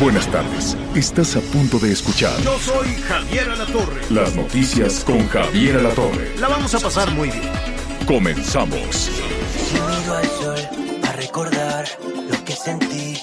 Buenas tardes. Estás a punto de escuchar. Yo soy Javier Alatorre. Las noticias con Javier Alatorre. La vamos a pasar muy bien. Comenzamos. Miro al sol a recordar lo que sentí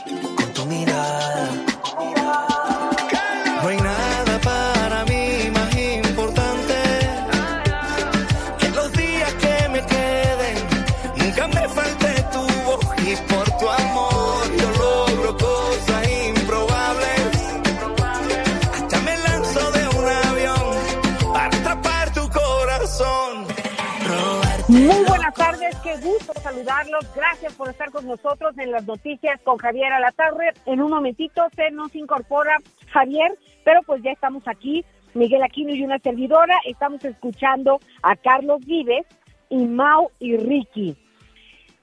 tardes, qué gusto saludarlos. Gracias por estar con nosotros en las noticias con Javier Alatarre. En un momentito se nos incorpora Javier, pero pues ya estamos aquí, Miguel Aquino y una servidora. Estamos escuchando a Carlos Vives y Mau y Ricky.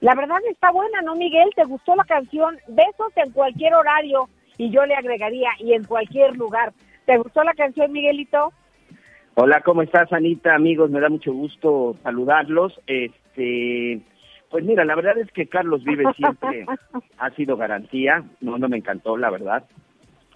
La verdad está buena, ¿no, Miguel? ¿Te gustó la canción? Besos en cualquier horario y yo le agregaría y en cualquier lugar. ¿Te gustó la canción, Miguelito? Hola, ¿cómo estás, Anita? Amigos, me da mucho gusto saludarlos. Este, pues mira, la verdad es que Carlos Vive siempre ha sido garantía. No, no me encantó, la verdad.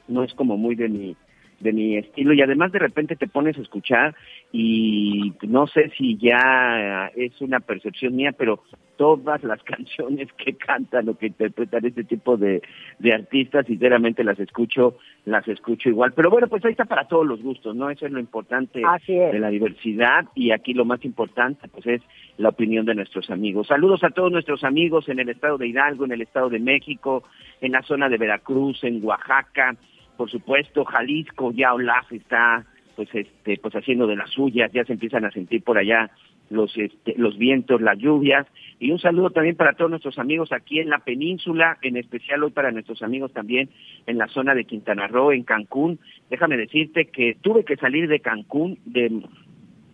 No es como muy de mi de mi estilo y además de repente te pones a escuchar y no sé si ya es una percepción mía, pero todas las canciones que cantan o que interpretan este tipo de, de artistas, sinceramente las escucho, las escucho igual. Pero bueno, pues ahí está para todos los gustos, ¿no? Eso es lo importante es. de la diversidad y aquí lo más importante pues es la opinión de nuestros amigos. Saludos a todos nuestros amigos en el estado de Hidalgo, en el estado de México, en la zona de Veracruz, en Oaxaca, por supuesto, Jalisco, ya Olaf está pues este pues haciendo de las suyas, ya se empiezan a sentir por allá los este, los vientos, las lluvias y un saludo también para todos nuestros amigos aquí en la península, en especial hoy para nuestros amigos también en la zona de Quintana Roo, en Cancún. Déjame decirte que tuve que salir de Cancún de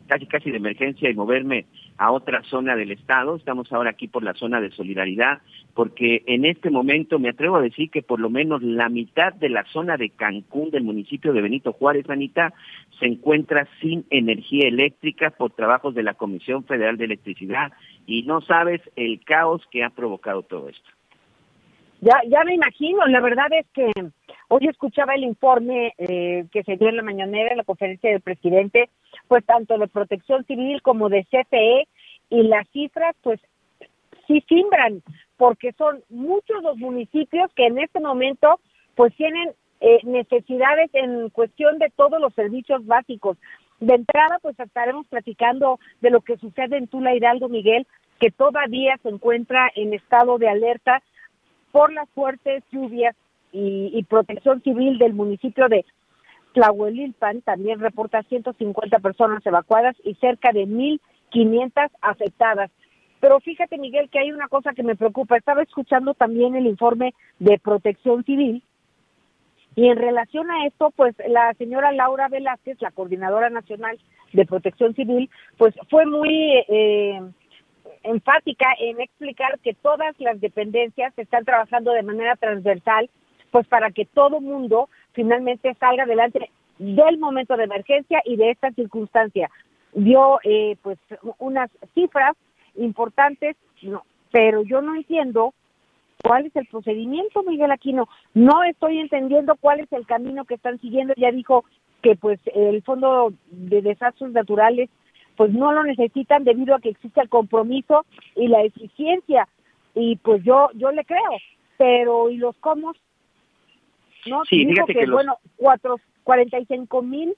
casi casi de emergencia y moverme a otra zona del estado. Estamos ahora aquí por la zona de solidaridad, porque en este momento me atrevo a decir que por lo menos la mitad de la zona de Cancún del municipio de Benito Juárez, Anita, se encuentra sin energía eléctrica por trabajos de la Comisión Federal de Electricidad y no sabes el caos que ha provocado todo esto. Ya, ya me imagino, la verdad es que hoy escuchaba el informe eh, que se dio en la mañanera en la conferencia del presidente, pues tanto de protección civil como de CFE, y las cifras pues sí simbran, porque son muchos los municipios que en este momento pues tienen eh, necesidades en cuestión de todos los servicios básicos. De entrada, pues estaremos platicando de lo que sucede en Tula Hidalgo, Miguel, que todavía se encuentra en estado de alerta por las fuertes lluvias y, y protección civil del municipio de Tlahuelilpan también reporta 150 personas evacuadas y cerca de 1.500 afectadas. Pero fíjate, Miguel, que hay una cosa que me preocupa. Estaba escuchando también el informe de protección civil y en relación a esto, pues la señora Laura Velázquez, la coordinadora nacional de protección civil, pues fue muy eh, enfática en explicar que todas las dependencias están trabajando de manera transversal, pues para que todo mundo finalmente salga adelante del momento de emergencia y de esta circunstancia. Dio eh, pues unas cifras importantes, pero yo no entiendo cuál es el procedimiento, Miguel Aquino. No estoy entendiendo cuál es el camino que están siguiendo. Ya dijo que pues el Fondo de Desastres Naturales pues no lo necesitan debido a que existe el compromiso y la eficiencia y pues yo yo le creo, pero ¿y los cómo? No, Sí, dijo que, que los- bueno, cuatro, 45 mil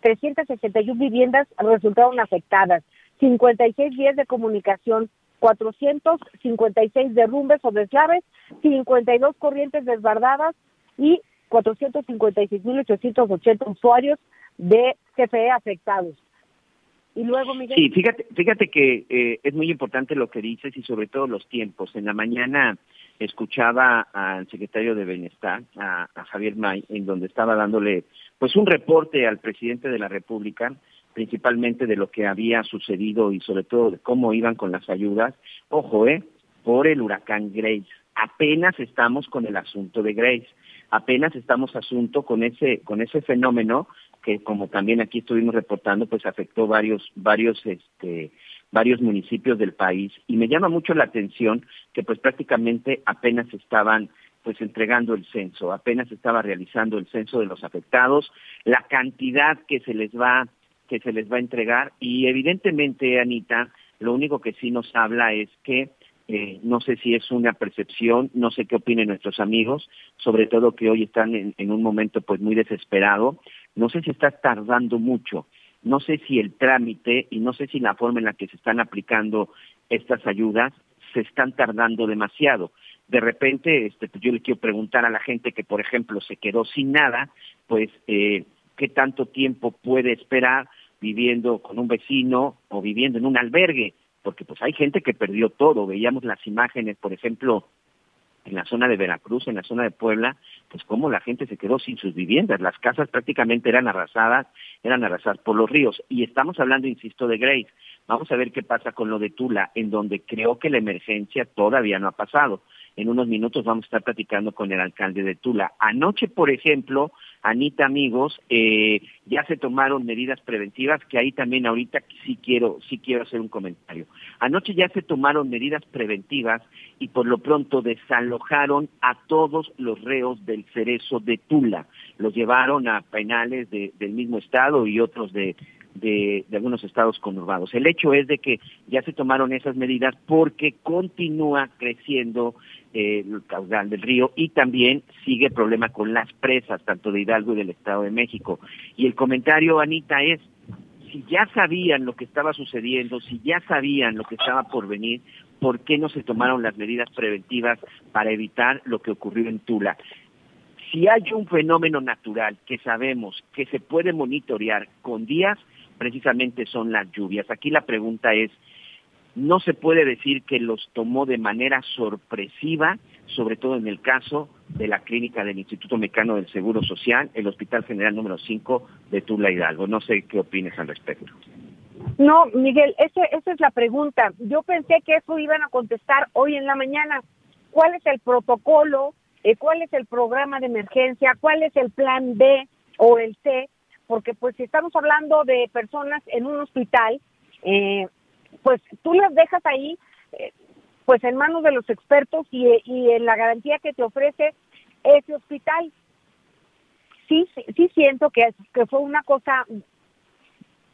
361 viviendas resultaron afectadas, 56 vías de comunicación, 456 derrumbes o deslaves, 52 corrientes desbardadas y 456.880 usuarios de CFE afectados. Y luego, Miguel. Sí, fíjate, fíjate que eh, es muy importante lo que dices y sobre todo los tiempos. En la mañana escuchaba al secretario de Bienestar, a, Javier May, en donde estaba dándole pues un reporte al presidente de la República, principalmente de lo que había sucedido y sobre todo de cómo iban con las ayudas. Ojo, eh, por el huracán Grace. Apenas estamos con el asunto de Grace. Apenas estamos asunto con ese con ese fenómeno que como también aquí estuvimos reportando, pues afectó varios varios este varios municipios del país. Y me llama mucho la atención que pues prácticamente apenas estaban pues entregando el censo, apenas estaba realizando el censo de los afectados, la cantidad que se les va que se les va a entregar. Y evidentemente Anita, lo único que sí nos habla es que eh, no sé si es una percepción, no sé qué opinen nuestros amigos, sobre todo que hoy están en, en un momento pues muy desesperado, no sé si está tardando mucho no sé si el trámite y no sé si la forma en la que se están aplicando estas ayudas se están tardando demasiado. De repente, este, pues yo le quiero preguntar a la gente que, por ejemplo, se quedó sin nada, pues, eh, ¿qué tanto tiempo puede esperar viviendo con un vecino o viviendo en un albergue? Porque pues hay gente que perdió todo. Veíamos las imágenes, por ejemplo, en la zona de Veracruz, en la zona de Puebla, pues cómo la gente se quedó sin sus viviendas. Las casas prácticamente eran arrasadas, eran arrasadas por los ríos. Y estamos hablando, insisto, de Grace. Vamos a ver qué pasa con lo de Tula, en donde creo que la emergencia todavía no ha pasado. En unos minutos vamos a estar platicando con el alcalde de Tula. Anoche, por ejemplo, Anita, amigos, eh, ya se tomaron medidas preventivas, que ahí también ahorita sí quiero, sí quiero hacer un comentario. Anoche ya se tomaron medidas preventivas y por lo pronto desalojaron a todos los reos del cerezo de Tula. Los llevaron a penales del mismo estado y otros de, de, algunos estados conurbados. El hecho es de que ya se tomaron esas medidas porque continúa creciendo eh, el caudal del río y también sigue el problema con las presas, tanto de Hidalgo y del Estado de México. Y el comentario, Anita, es, si ya sabían lo que estaba sucediendo, si ya sabían lo que estaba por venir, ¿por qué no se tomaron las medidas preventivas para evitar lo que ocurrió en Tula? Si hay un fenómeno natural que sabemos que se puede monitorear con días, precisamente son las lluvias. Aquí la pregunta es, no se puede decir que los tomó de manera sorpresiva, sobre todo en el caso de la clínica del Instituto Mexicano del Seguro Social, el Hospital General número 5 de Tula Hidalgo. No sé qué opines al respecto. No, Miguel, ese, esa es la pregunta. Yo pensé que eso iban a contestar hoy en la mañana. ¿Cuál es el protocolo? Eh, ¿Cuál es el programa de emergencia? ¿Cuál es el plan B o el C? Porque pues si estamos hablando de personas en un hospital, eh, pues tú las dejas ahí eh, pues en manos de los expertos y, y en la garantía que te ofrece ese hospital. Sí, sí, siento que, que fue una cosa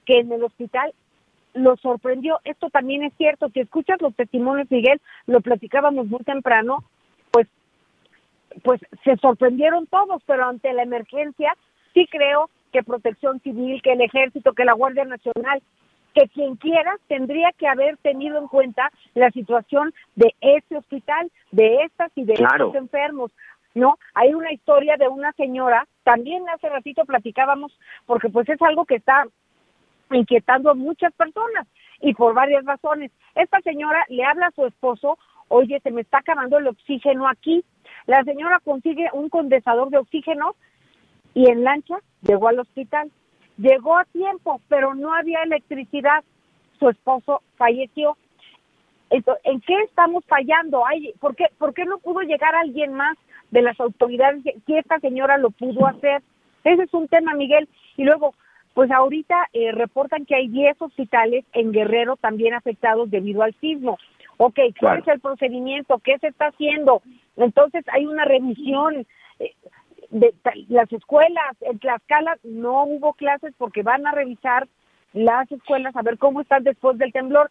que en el hospital lo sorprendió. Esto también es cierto. Si escuchas los testimonios, Miguel, lo platicábamos muy temprano, pues, pues se sorprendieron todos, pero ante la emergencia sí creo que Protección Civil, que el Ejército, que la Guardia Nacional, que quien quiera tendría que haber tenido en cuenta la situación de este hospital, de estas y de estos enfermos. ¿no? Hay una historia de una señora, también hace ratito platicábamos, porque pues es algo que está inquietando a muchas personas y por varias razones. Esta señora le habla a su esposo, oye, se me está acabando el oxígeno aquí. La señora consigue un condensador de oxígeno y en lancha llegó al hospital. Llegó a tiempo, pero no había electricidad. Su esposo falleció. ¿En qué estamos fallando? ¿por, qué, ¿Por qué no pudo llegar alguien más de las autoridades si esta señora lo pudo hacer? Ese es un tema, Miguel. Y luego, pues ahorita eh, reportan que hay 10 hospitales en Guerrero también afectados debido al sismo. Ok, ¿cuál es el procedimiento? ¿Qué se está haciendo? Entonces hay una revisión. Eh, de las escuelas, en Tlaxcala no hubo clases porque van a revisar las escuelas a ver cómo están después del temblor.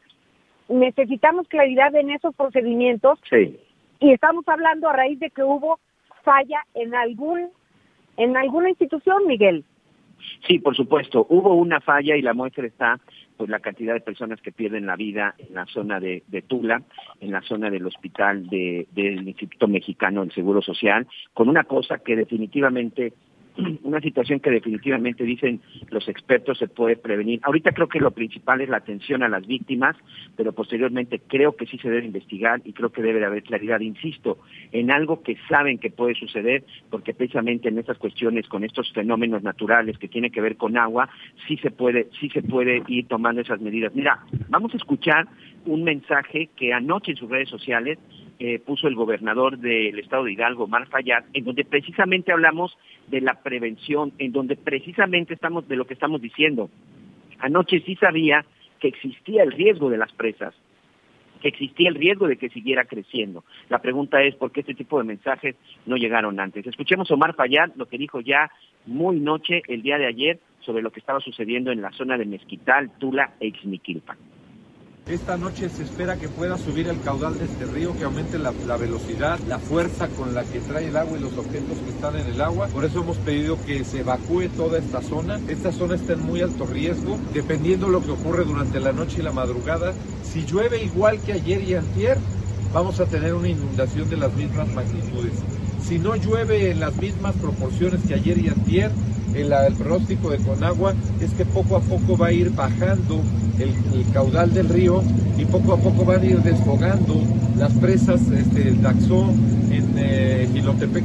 Necesitamos claridad en esos procedimientos sí. y estamos hablando a raíz de que hubo falla en algún en alguna institución, Miguel. Sí, por supuesto, hubo una falla y la muestra está pues la cantidad de personas que pierden la vida en la zona de, Tula, en la zona del hospital del Instituto Mexicano del Seguro Social, con una cosa que definitivamente una situación que definitivamente dicen los expertos se puede prevenir. Ahorita creo que lo principal es la atención a las víctimas, pero posteriormente creo que sí se debe investigar y creo que debe de haber claridad, insisto, en algo que saben que puede suceder, porque precisamente en estas cuestiones con estos fenómenos naturales que tienen que ver con agua, sí se puede, sí se puede ir tomando esas medidas. Mira, vamos a escuchar un mensaje que anoche en sus redes sociales eh, puso el gobernador del estado de Hidalgo, Mar Fayad, en donde precisamente hablamos de la prevención, en donde precisamente estamos de lo que estamos diciendo. Anoche sí sabía que existía el riesgo de las presas, que existía el riesgo de que siguiera creciendo. La pregunta es por qué este tipo de mensajes no llegaron antes. Escuchemos Omar Fayad lo que dijo ya muy noche el día de ayer sobre lo que estaba sucediendo en la zona de Mezquital, Tula e Ixmiquilpan. Esta noche se espera que pueda subir el caudal de este río, que aumente la, velocidad, la fuerza con la que trae el agua y los objetos que están en el agua. Por eso hemos pedido que se evacúe toda esta zona. Esta zona está en muy alto riesgo, dependiendo lo que ocurre durante la noche y la madrugada. Si llueve igual que ayer y antier, vamos a tener una inundación de las mismas magnitudes. Si no llueve en las mismas proporciones que ayer y antier, el, el pronóstico de Conagua es que poco a poco va a ir bajando el, caudal del río y poco a poco van a ir desfogando las presas este, Daxó en eh,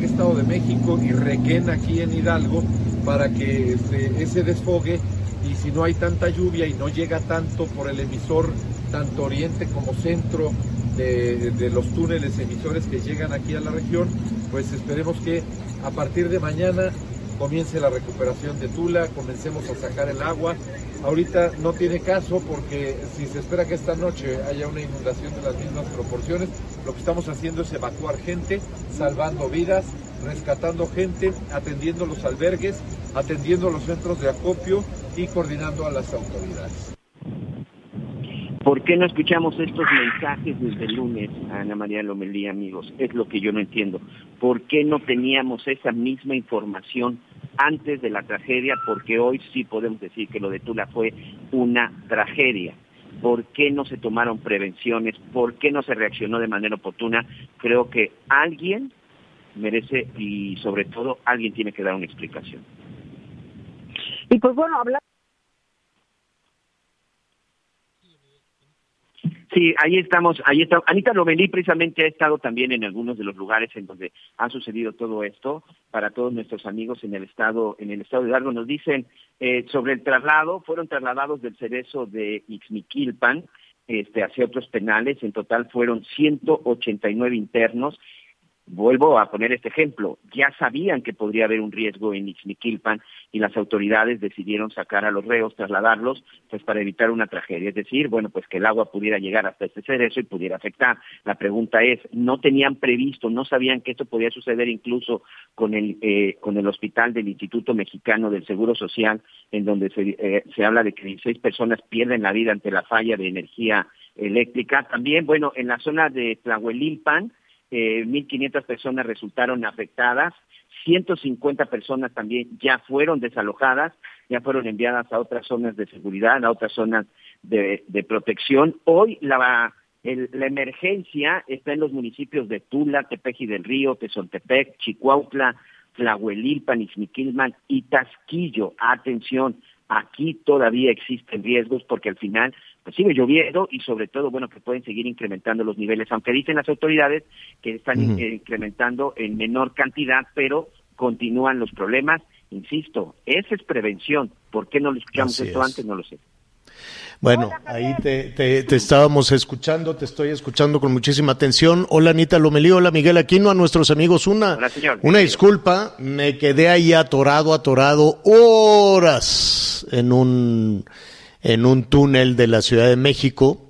Estado de México, y Requén aquí en Hidalgo, para que este, ese desfogue y si no hay tanta lluvia y no llega tanto por el emisor, tanto oriente como centro de, de, los túneles emisores que llegan aquí a la región, pues esperemos que a partir de mañana comience la recuperación de Tula, comencemos a sacar el agua. Ahorita no tiene caso porque si se espera que esta noche haya una inundación de las mismas proporciones, lo que estamos haciendo es evacuar gente, salvando vidas, rescatando gente, atendiendo los albergues, atendiendo los centros de acopio y coordinando a las autoridades. ¿Por qué no escuchamos estos mensajes desde el lunes, Ana María Lomelí, amigos? Es lo que yo no entiendo. ¿Por qué no teníamos esa misma información antes de la tragedia? Porque hoy sí podemos decir que lo de Tula fue una tragedia. ¿Por qué no se tomaron prevenciones? ¿Por qué no se reaccionó de manera oportuna? Creo que alguien merece y sobre todo alguien tiene que dar una explicación. Y pues bueno, hablar Sí, ahí estamos, ahí está. Anita Lomelí precisamente ha estado también en algunos de los lugares en donde ha sucedido todo esto. Para todos nuestros amigos en el estado, en el estado de Hidalgo nos dicen eh, sobre el traslado, fueron trasladados del cerezo de Ixmiquilpan este, hacia otros penales. En total fueron 189 internos Vuelvo a poner este ejemplo. Ya sabían que podría haber un riesgo en Ixmiquilpan y las autoridades decidieron sacar a los reos, trasladarlos, pues para evitar una tragedia. Es decir, bueno, pues que el agua pudiera llegar hasta este cerezo y pudiera afectar. La pregunta es, ¿no tenían previsto, no sabían que esto podía suceder incluso con el, eh, con el hospital del Instituto Mexicano del Seguro Social, en donde se, eh, se habla de que 16 personas pierden la vida ante la falla de energía eléctrica? También, bueno, en la zona de Tlahuelilpan, eh, 1.500 personas resultaron afectadas, 150 personas también ya fueron desalojadas, ya fueron enviadas a otras zonas de seguridad, a otras zonas de, protección. Hoy la, la emergencia está en los municipios de Tula, Tepeji del Río, Tezontepec, Chicuautla, Tlahuelilpan, Ixmiquilman y Tasquillo. Atención, aquí todavía existen riesgos porque al final pues sigue lloviendo y sobre todo, bueno, que pueden seguir incrementando los niveles, aunque dicen las autoridades que están incrementando en menor cantidad, pero continúan los problemas. Insisto, esa es prevención. ¿Por qué no lo escuchamos esto antes? No lo sé. Bueno, ahí te, te, estábamos escuchando, te estoy escuchando con muchísima atención. Hola Anita Lomelí, hola Miguel Aquino, a nuestros amigos una, una disculpa, me quedé ahí atorado, atorado horas en un, en un túnel de la Ciudad de México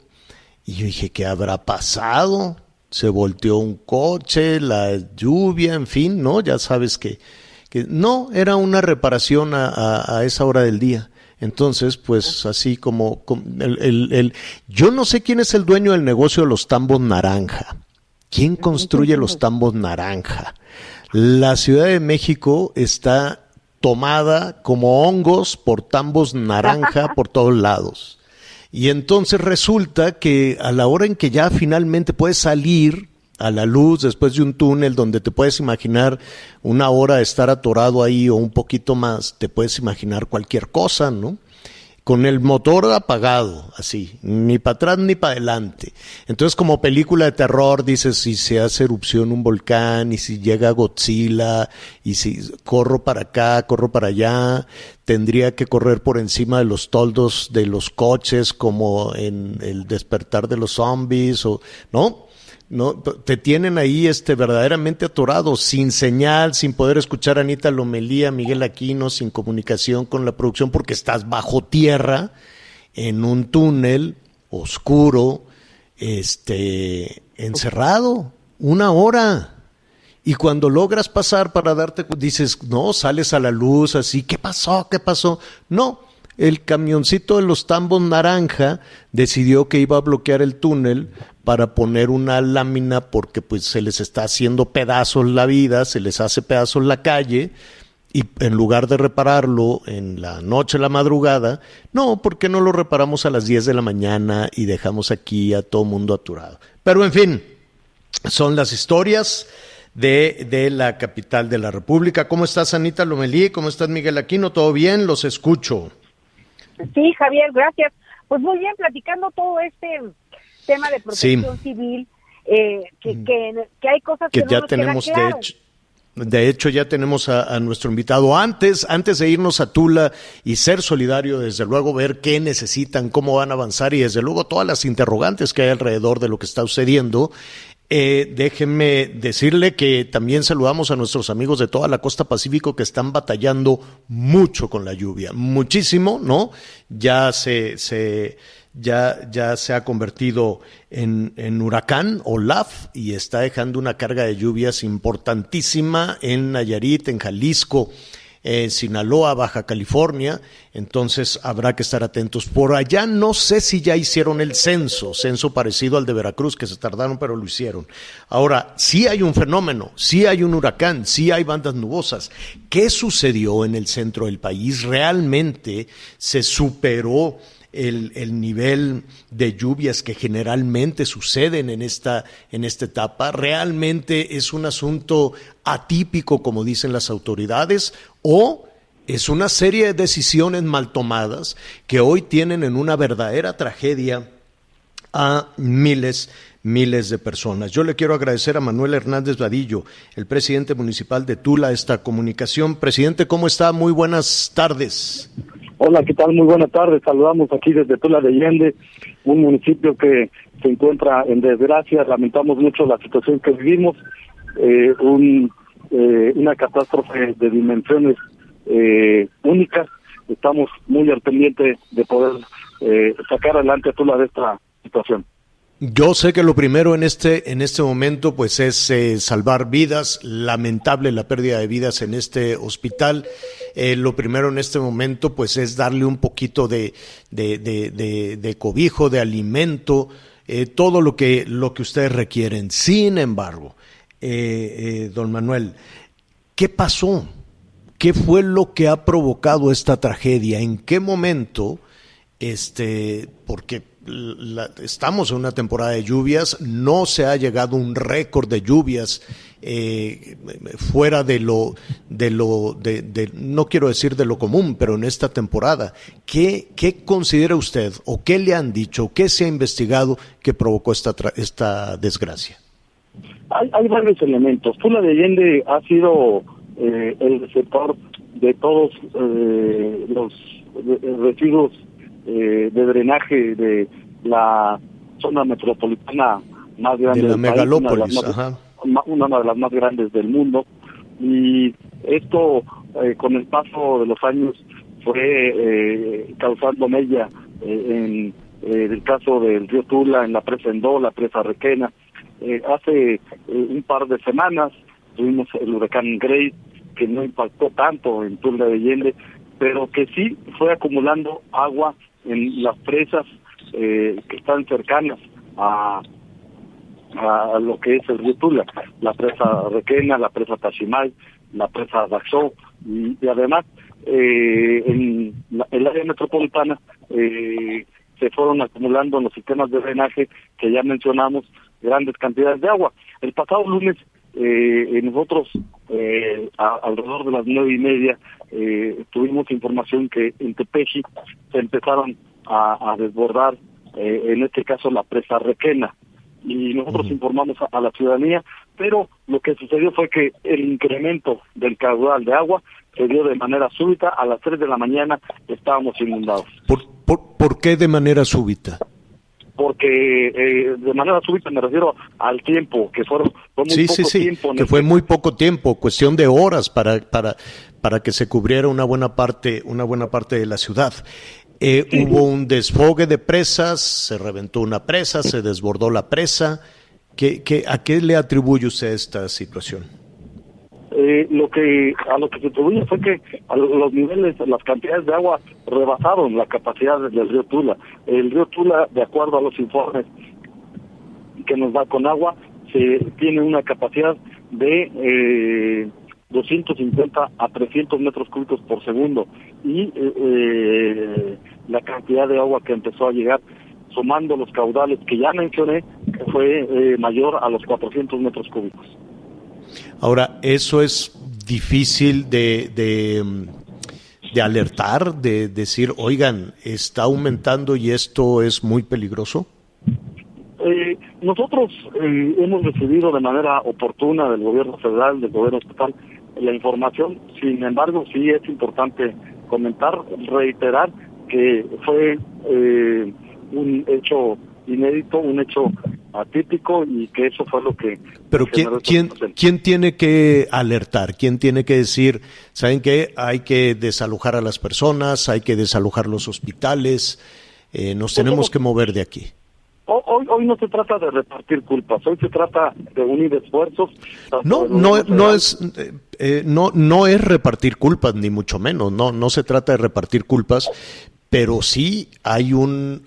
y yo dije, ¿qué habrá pasado? Se volteó un coche, la lluvia, en fin, ¿no? Ya sabes que, que no, era una reparación a, a esa hora del día. Entonces, pues así como, el, el, yo no sé quién es el dueño del negocio de los tambos naranja. ¿Quién construye los tambos naranja? La Ciudad de México está tomada como hongos por tambos naranja por todos lados. Y entonces resulta que a la hora en que ya finalmente puedes salir a la luz después de un túnel donde te puedes imaginar una hora estar atorado ahí o un poquito más, te puedes imaginar cualquier cosa, ¿no? Con el motor apagado, así, ni para atrás ni para adelante. Entonces, como película de terror, dices, si se hace erupción un volcán, y si llega Godzilla, y si corro para acá, corro para allá, tendría que correr por encima de los toldos de los coches, como en el despertar de los zombies, o, ¿no? No te tienen ahí este verdaderamente atorado, sin señal, sin poder escuchar a Anita Lomelía, Miguel Aquino, sin comunicación con la producción porque estás bajo tierra en un túnel oscuro, este encerrado una hora. Y cuando logras pasar para darte dices, "No, sales a la luz así, ¿qué pasó? ¿Qué pasó?" No, el camioncito de los tambos naranja decidió que iba a bloquear el túnel para poner una lámina porque pues se les está haciendo pedazos la vida, se les hace pedazos la calle y en lugar de repararlo en la noche, la madrugada, no, ¿por qué no lo reparamos a las 10 de la mañana y dejamos aquí a todo mundo aturado? Pero en fin, son las historias de, de la capital de la República. ¿Cómo estás, Anita Lomelí? ¿Cómo estás, Miguel Aquino? ¿Todo bien? Los escucho. Sí, Javier, gracias. Pues muy bien, platicando todo este tema de protección civil, eh, que, que, hay cosas que, ya tenemos, de hecho. De hecho, ya tenemos a, nuestro invitado. Antes, antes de irnos a Tula y ser solidario, desde luego ver qué necesitan, cómo van a avanzar y desde luego todas las interrogantes que hay alrededor de lo que está sucediendo. Eh, déjenme decirle que también saludamos a nuestros amigos de toda la costa pacífico que están batallando mucho con la lluvia, muchísimo, ¿no? Ya se, se ya, ya se ha convertido en, en huracán Olaf y está dejando una carga de lluvias importantísima en Nayarit, en Jalisco en Sinaloa, Baja California, entonces habrá que estar atentos. Por allá no sé si ya hicieron el censo, censo parecido al de Veracruz, que se tardaron, pero lo hicieron. Ahora, sí hay un fenómeno, sí hay un huracán, sí hay bandas nubosas. ¿Qué sucedió en el centro del país? ¿Realmente se superó? El, el, nivel de lluvias que generalmente suceden en esta, en esta etapa. ¿Realmente es un asunto atípico, como dicen las autoridades, o es una serie de decisiones mal tomadas que hoy tienen en una verdadera tragedia a miles miles de personas. Yo le quiero agradecer a Manuel Hernández Vadillo, el presidente municipal de Tula, esta comunicación. Presidente, ¿cómo está? Muy buenas tardes. Hola, ¿qué tal? Muy buenas tardes. Saludamos aquí desde Tula de Allende, un municipio que se encuentra en desgracia. Lamentamos mucho la situación que vivimos. Eh, un, eh, una catástrofe de dimensiones eh, únicas. Estamos muy al pendiente de poder sacar adelante Tula de esta situación. Yo sé que lo primero en este, en este momento pues es eh, salvar vidas, lamentable la pérdida de vidas en este hospital. Eh, lo primero en este momento pues es darle un poquito de, de, cobijo, de alimento, eh, todo lo que, lo que ustedes requieren. Sin embargo, don Manuel, ¿qué pasó? ¿Qué fue lo que ha provocado esta tragedia? ¿En qué momento? Este, porque estamos en una temporada de lluvias, no se ha llegado un récord de lluvias eh, fuera de lo, de lo, de, no quiero decir de lo común, pero en esta temporada. ¿Qué, considera usted o qué le han dicho, qué se ha investigado que provocó esta, esta desgracia? Hay, varios elementos. Tula de Allende ha sido eh, el sector de todos eh, los residuos eh, de drenaje de la zona metropolitana más grande de la megalópolis, una, de las más grandes del mundo y esto eh, con el paso de los años fue eh, causando mella en el caso del río Tula, en la presa Endó, la presa Requena. hace un par de semanas tuvimos el huracán Grace, que no impactó tanto en Tula de Allende, pero que sí fue acumulando agua en las presas eh, que están cercanas a, a lo que es el río Tula, la presa Requena, la presa Tachimay, la presa Daxó, y, además eh, en el área metropolitana eh, se fueron acumulando los sistemas de drenaje que ya mencionamos grandes cantidades de agua. El pasado lunes eh, nosotros eh, alrededor de las nueve y media eh, tuvimos información que en Tepeji se empezaron a, desbordar, eh, en este caso la presa Requena, y nosotros informamos a, la ciudadanía, pero lo que sucedió fue que el incremento del caudal de agua se dio de manera súbita, a las 3 de la mañana estábamos inundados. ¿Por, por, qué de manera súbita? Porque eh, de manera súbita me refiero al tiempo, que fueron fue muy sí, poco sí, sí, tiempo. Que fue muy poco tiempo, cuestión de horas para, para, para que se cubriera una buena parte, una buena parte de la ciudad. Eh, hubo un desfogue de presas, se reventó una presa, se desbordó la presa. ¿Qué, qué, a qué le atribuye usted esta situación? Lo que a lo que se atribuye fue que a los niveles, las cantidades de agua rebasaron la capacidad del río Tula. El río Tula, de acuerdo a los informes que nos da con agua, se tiene una capacidad de eh, 250 a 300 metros cúbicos por segundo y eh, eh, la cantidad de agua que empezó a llegar sumando los caudales que ya mencioné fue eh, mayor a los 400 metros cúbicos. Ahora, eso es difícil de, de, de alertar, de decir, oigan, está aumentando y esto es muy peligroso. Eh, nosotros eh, hemos recibido de manera oportuna del gobierno federal, del gobierno estatal, la información. Sin embargo, sí es importante comentar, reiterar que fue eh, un hecho inédito, un hecho atípico y que eso fue lo que... Pero ¿quién, ¿quién, ¿quién tiene que alertar? ¿Quién tiene que decir, saben que hay que desalojar a las personas, hay que desalojar los hospitales, nos pues tenemos que mover de aquí? Hoy, hoy no se trata de repartir culpas, hoy se trata de unir esfuerzos. No, no, no es, eh, eh, no, no es repartir culpas ni mucho menos, no, no se trata de repartir culpas, pero sí hay un,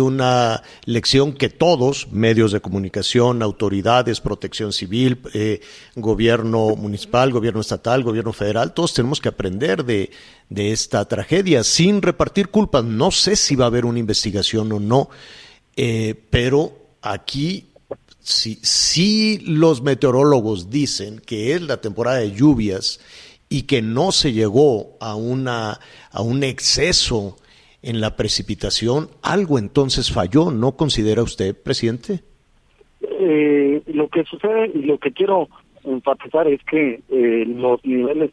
una lección que todos, medios de comunicación, autoridades, protección civil, eh, gobierno municipal, gobierno estatal, gobierno federal, todos tenemos que aprender de, esta tragedia sin repartir culpas. No sé si va a haber una investigación o no eh, pero aquí, si los meteorólogos dicen que es la temporada de lluvias y que no se llegó a, una, a un exceso en la precipitación, algo entonces falló, ¿no considera usted, presidente? Eh, lo que sucede y lo que quiero enfatizar es que eh, los niveles,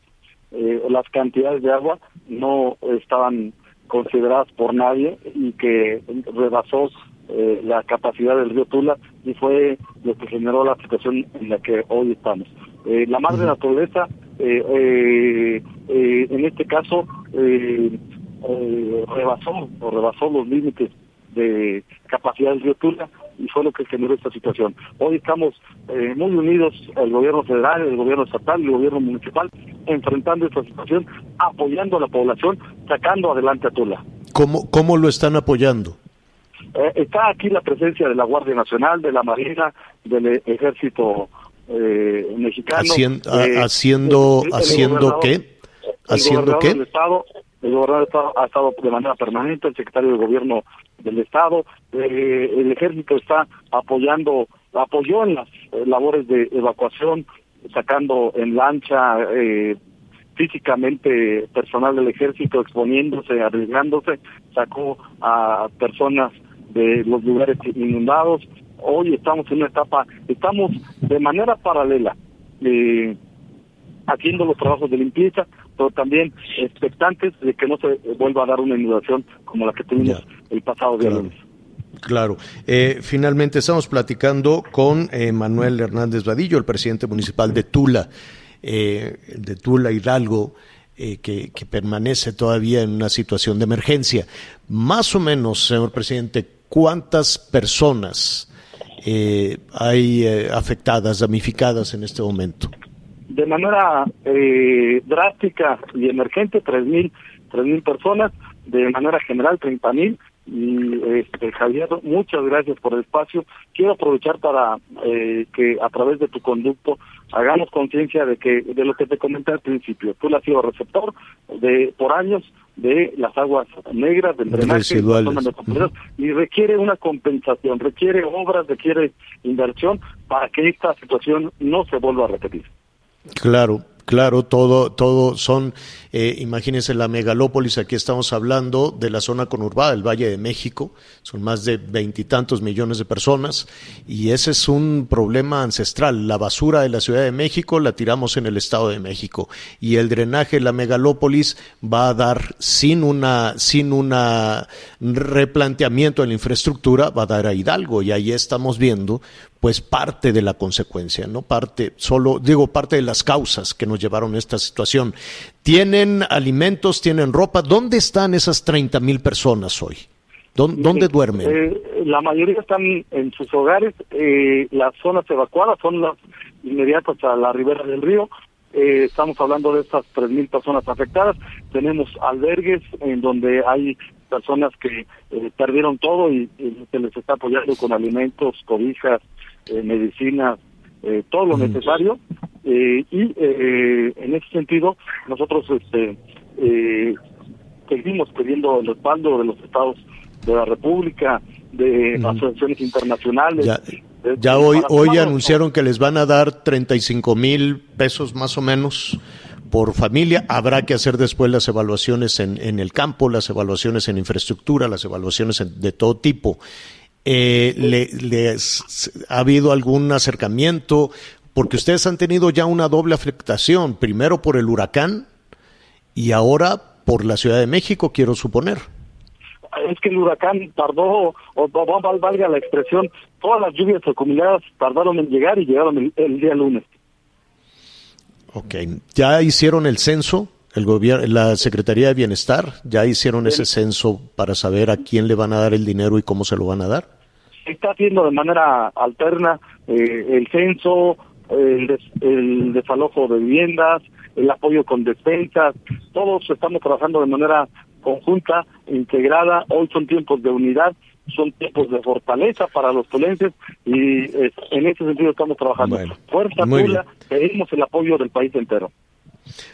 eh, las cantidades de agua no estaban consideradas por nadie y que rebasó eh, la capacidad del río Tula y fue lo que generó la situación en la que hoy estamos. Eh, la madre naturaleza, eh, en este caso, rebasó o rebasó los límites de capacidad del río Tula y fue lo que generó esta situación. Hoy estamos muy unidos, el gobierno federal, el gobierno estatal, el gobierno municipal, enfrentando esta situación, apoyando a la población, sacando adelante a Tula. ¿Cómo, cómo lo están apoyando? Eh, está aquí la presencia de la Guardia Nacional, de la Marina, del Ejército eh, Mexicano. Eh, haciendo, haciendo qué? ¿Haciendo qué? Estado, el gobernador del Estado ha estado de manera permanente, el secretario de Gobierno del Estado, el Ejército está apoyando, apoyó en las labores de evacuación, sacando en lancha físicamente personal del ejército exponiéndose, arriesgándose, sacó a personas de los lugares inundados. Hoy estamos en una etapa, estamos de manera paralela eh, haciendo los trabajos de limpieza, pero también expectantes de que no se vuelva a dar una inundación como la que tuvimos el pasado día lunes. Claro. Eh, finalmente estamos platicando con eh, Manuel Hernández Vadillo, el presidente municipal de Tula, eh, de Tula Hidalgo. Eh, que, permanece todavía en una situación de emergencia. Más o menos, señor presidente, ¿cuántas personas eh, hay eh, afectadas, damnificadas en este momento? De manera drástica y emergente, tres mil, tres mil personas, de manera general, treinta mil, Y este, Javier, muchas gracias por el espacio. Quiero aprovechar para eh, que a través de tu conducto hagamos conciencia de que de lo que te comenté al principio. Tú has sido receptor de por años de las aguas negras, del drenaje, y requiere una compensación, requiere obras, requiere inversión para que esta situación no se vuelva a repetir. Claro, Claro, todo, todo son, eh, imagínense la megalópolis, aquí estamos hablando de la zona conurbada del Valle de México, son más de veintitantos millones de personas y ese es un problema ancestral. La basura de la Ciudad de México la tiramos en el Estado de México y el drenaje de la megalópolis va a dar sin una, sin una replanteamiento de la infraestructura, va a dar a Hidalgo y ahí estamos viendo pues parte de la consecuencia, no parte, solo digo parte de las causas que nos llevaron a esta situación. Tienen alimentos, tienen ropa. ¿Dónde están esas 30 mil personas hoy? ¿Dónde, duermen? Eh, la mayoría están en sus hogares. Eh, las zonas evacuadas son las inmediatas a la ribera del río. Eh, estamos hablando de estas tres mil personas afectadas. Tenemos albergues en donde hay personas que perdieron todo y, se les está apoyando con alimentos, cobijas, eh, medicinas, eh, todo lo necesario. Eh, y en ese sentido, nosotros este, seguimos pidiendo el respaldo de los estados de la República, de asociaciones internacionales. Ya, hoy, hoy anunciaron que les van a dar 35 mil pesos más o menos por familia. Habrá que hacer después las evaluaciones en, en el campo, las evaluaciones en infraestructura, las evaluaciones de todo tipo. Eh, le, ¿Ha habido algún acercamiento? Porque ustedes han tenido ya una doble afectación, primero por el huracán y ahora por la Ciudad de México, quiero suponer. Es que el huracán tardó, o valga la expresión, todas las lluvias acumuladas tardaron en llegar y llegaron el, día lunes. Ok, ¿ya hicieron el censo? El gobierno, la Secretaría de Bienestar, ¿ya hicieron ese censo para saber a quién le van a dar el dinero y cómo se lo van a dar? Se está haciendo de manera alterna eh, el censo, el, desalojo de viviendas, el apoyo con despensas, todos estamos trabajando de manera conjunta, integrada, hoy son tiempos de unidad, son tiempos de fortaleza para los tolenses y eh, en ese sentido estamos trabajando. Fuerza Tula, pedimos el apoyo del país entero.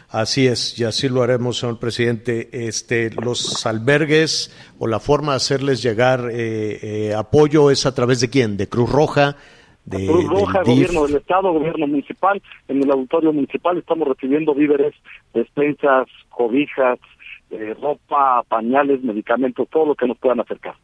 Así es, y así lo haremos, señor presidente. Este, los albergues o la forma de hacerles llegar eh, eh, apoyo es a través de quién, de Cruz Roja, de Cruz Roja, gobierno del estado, gobierno municipal. En el auditorio municipal estamos recibiendo víveres, despensas, cobijas, eh, ropa, pañales, medicamentos, todo lo que nos puedan acercar.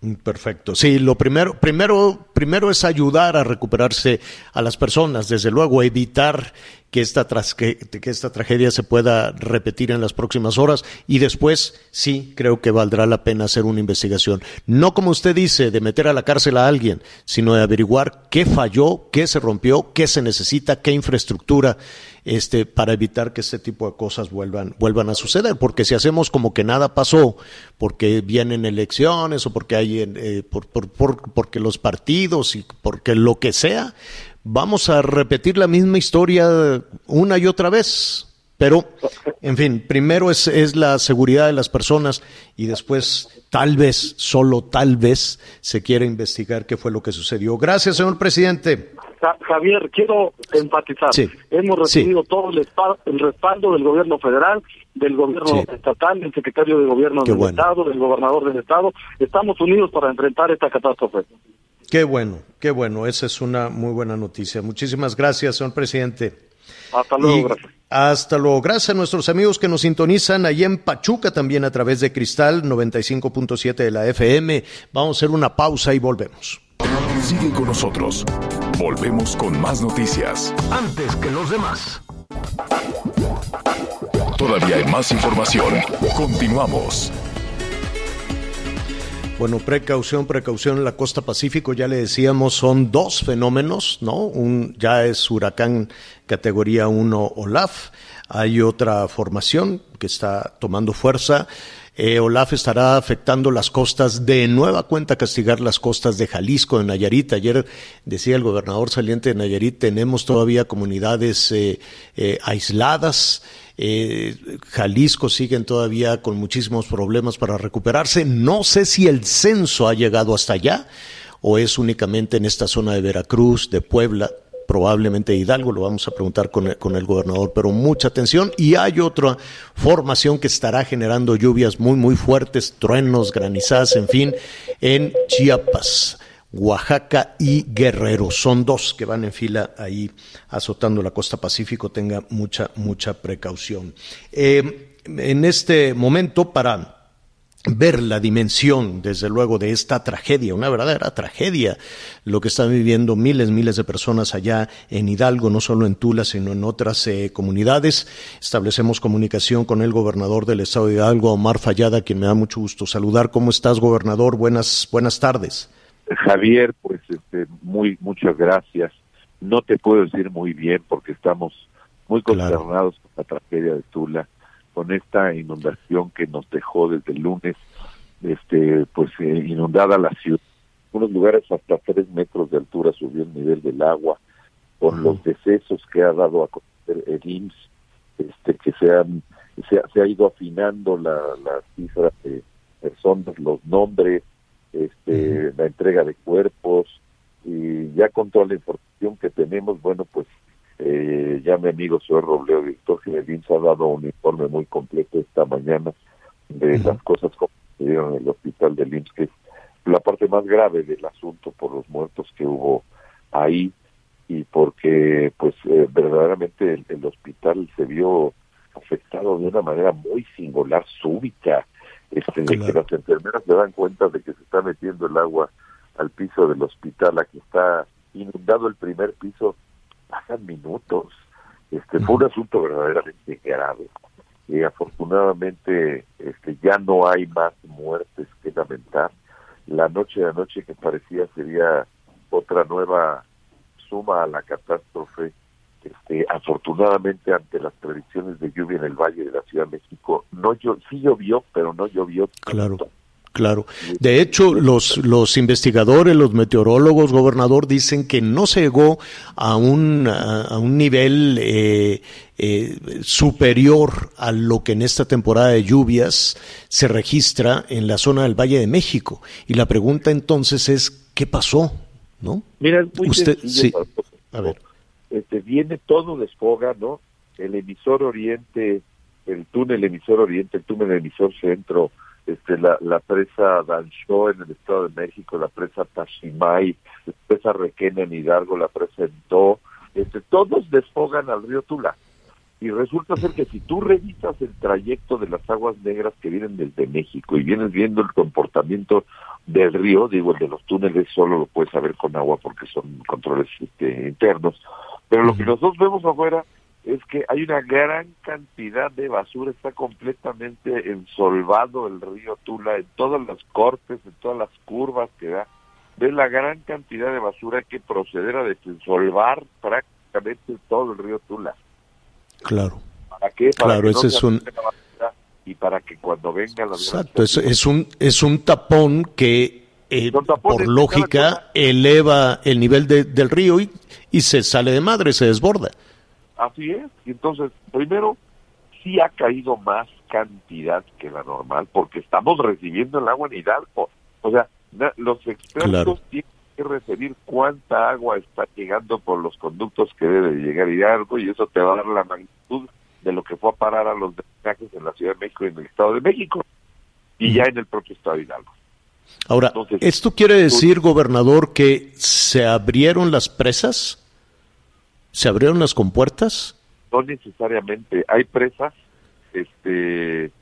Mm, perfecto. Sí, lo primero, primero, primero es ayudar a recuperarse a las personas, desde luego, evitar que esta, que, que esta tragedia se pueda repetir en las próximas horas y después sí creo que valdrá la pena hacer una investigación. No como usted dice, de meter a la cárcel a alguien, sino de averiguar qué falló, qué se rompió, qué se necesita, qué infraestructura este, para evitar que este tipo de cosas vuelvan, vuelvan a suceder. Porque si hacemos como que nada pasó, porque vienen elecciones o porque hay, eh, por, por, porque los partidos y porque lo que sea, vamos a repetir la misma historia una y otra vez. Pero, en fin, primero es, es, la seguridad de las personas y después, tal vez, solo tal vez, se quiere investigar qué fue lo que sucedió. Gracias, señor presidente. Javier, quiero enfatizar. Hemos recibido todo el, respaldo del gobierno federal, del gobierno estatal, del secretario de gobierno del Estado, del gobernador del Estado. Estamos unidos para enfrentar esta catástrofe. Qué bueno, qué bueno. Esa es una muy buena noticia. Muchísimas gracias, señor presidente. Hasta luego, gracias. Hasta luego. Gracias a nuestros amigos que nos sintonizan ahí en Pachuca también a través de Cristal 95.7 de la FM. Vamos a hacer una pausa y volvemos. Sigue con nosotros. Volvemos con más noticias. Antes que los demás. Todavía hay más información. Continuamos. Bueno, precaución, precaución en la costa Pacífico, ya le decíamos, son dos fenómenos, ¿no? Un ya es huracán categoría 1 Olaf, hay otra formación que está tomando fuerza Eh, Olaf estará afectando las costas de nueva cuenta, castigar las costas de Jalisco, de Nayarit. Ayer decía el gobernador saliente de Nayarit, tenemos todavía comunidades eh, eh, aisladas. Jalisco siguen todavía con muchísimos problemas para recuperarse. No sé si el censo ha llegado hasta allá o es únicamente en esta zona de Veracruz, de Puebla probablemente Hidalgo, lo vamos a preguntar con el, con el, gobernador, pero mucha atención. Y hay otra formación que estará generando lluvias muy, muy fuertes, truenos, granizadas, en fin, en Chiapas. Oaxaca y Guerrero. Son dos que van en fila ahí azotando la costa Pacífico. Tenga mucha, mucha precaución. Eh, en este momento, para ver la dimensión, desde luego, de esta tragedia, una verdadera tragedia, lo que están viviendo miles, miles de personas allá en Hidalgo, no solo en Tula, sino en otras eh, comunidades. Establecemos comunicación con el gobernador del estado de Hidalgo, Omar Fallada, quien me da mucho gusto saludar. ¿Cómo estás, gobernador? Buenas, buenas tardes. Javier, pues este, muy, muchas gracias. No te puedo decir muy bien porque estamos muy consternados con la tragedia de Tula con esta inundación que nos dejó desde el lunes, este, pues eh, inundada la ciudad. En unos lugares hasta tres metros de altura subió el nivel del agua, con los decesos que ha dado a conocer el IMSS, este, que se, han, se, ha ido afinando la, la cifra de personas, los nombres, este, la entrega de cuerpos, y ya con toda la información que tenemos, bueno, pues eh, ya mi amigo señor Robleo, director general, ha dado un informe muy completo esta mañana de las cosas que sucedieron en el hospital de IMSS, que es la parte más grave del asunto por los muertos que hubo ahí y porque pues eh, verdaderamente el, hospital se vio afectado de una manera muy singular, súbita, este, de que las enfermeras se dan cuenta de que se está metiendo el agua al piso del hospital, a que está inundado el primer piso pasan minutos. Este fue un asunto verdaderamente grave. Y afortunadamente este ya no hay más muertes que lamentar. La noche de anoche que parecía sería otra nueva suma a la catástrofe. Este, afortunadamente ante las predicciones de lluvia en el Valle de la Ciudad de México, no sí llovió, pero no llovió Claro. Claro. De hecho, los, los investigadores, los meteorólogos, gobernador, dicen que no se llegó a un, a, un nivel eh, eh, superior a lo que en esta temporada de lluvias se registra en la zona del Valle de México. Y la pregunta entonces es, ¿qué pasó? ¿No? Mira, muy Usted, sí. A ver. Este, viene todo desfoga, ¿no? El emisor oriente, el túnel emisor oriente, el túnel emisor centro, este, la, la presa Dancho en el Estado de México, la presa Tashimay, la presa Requena en Hidalgo, la presa Ento, este, todos desfogan al río Tula. Y resulta ser que si tú revisas el trayecto de las aguas negras que vienen desde México y vienes viendo el comportamiento del río, digo, el de los túneles solo lo puedes saber con agua porque son controles este, internos, pero lo que nosotros vemos afuera es que hay una gran cantidad de basura, está completamente ensolvado el río Tula en todas las cortes, en todas las curvas que da. Ves la gran cantidad de basura que proceder a desensolvar prácticamente todo el río Tula. Claro. ¿Para qué? Para claro, ese es un y para que cuando venga la Exacto, es, es un es un tapón que eh, por lógica eleva el nivel del río y, y se sale de madre, se desborda. Así es. Y entonces, primero, sí ha caído más cantidad que la normal, porque estamos recibiendo el agua en Hidalgo. O sea, los expertos tienen que recibir cuánta agua está llegando por los conductos que debe llegar Hidalgo y eso te va a dar la magnitud de lo que fue a parar a los drenajes en la Ciudad de México y en el Estado de México y ya en el propio Estado de Hidalgo. Ahora, ¿esto quiere decir, gobernador, que se abrieron las presas? ¿Se abrieron las compuertas? No necesariamente. Hay presas, este,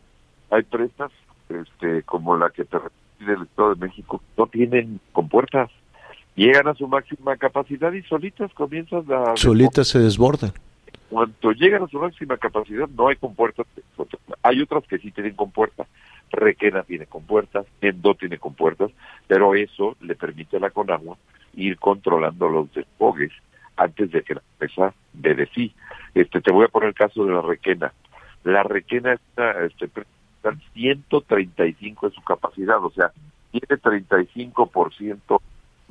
hay presas, este, como la que te repite el Estado de México, no tienen compuertas. Llegan a su máxima capacidad y solitas comienzan a... Solitas se desbordan. Cuando llegan a su máxima capacidad no hay compuertas. Hay otras que sí tienen compuertas. Requena tiene compuertas, Endo tiene compuertas, pero eso le permite a la Conagua ir controlando los desfogues antes de que la empresa dé de sí. Este, te voy a poner el caso de la Requena. La Requena está, este, Cristal 135 de su capacidad, o sea, tiene 35%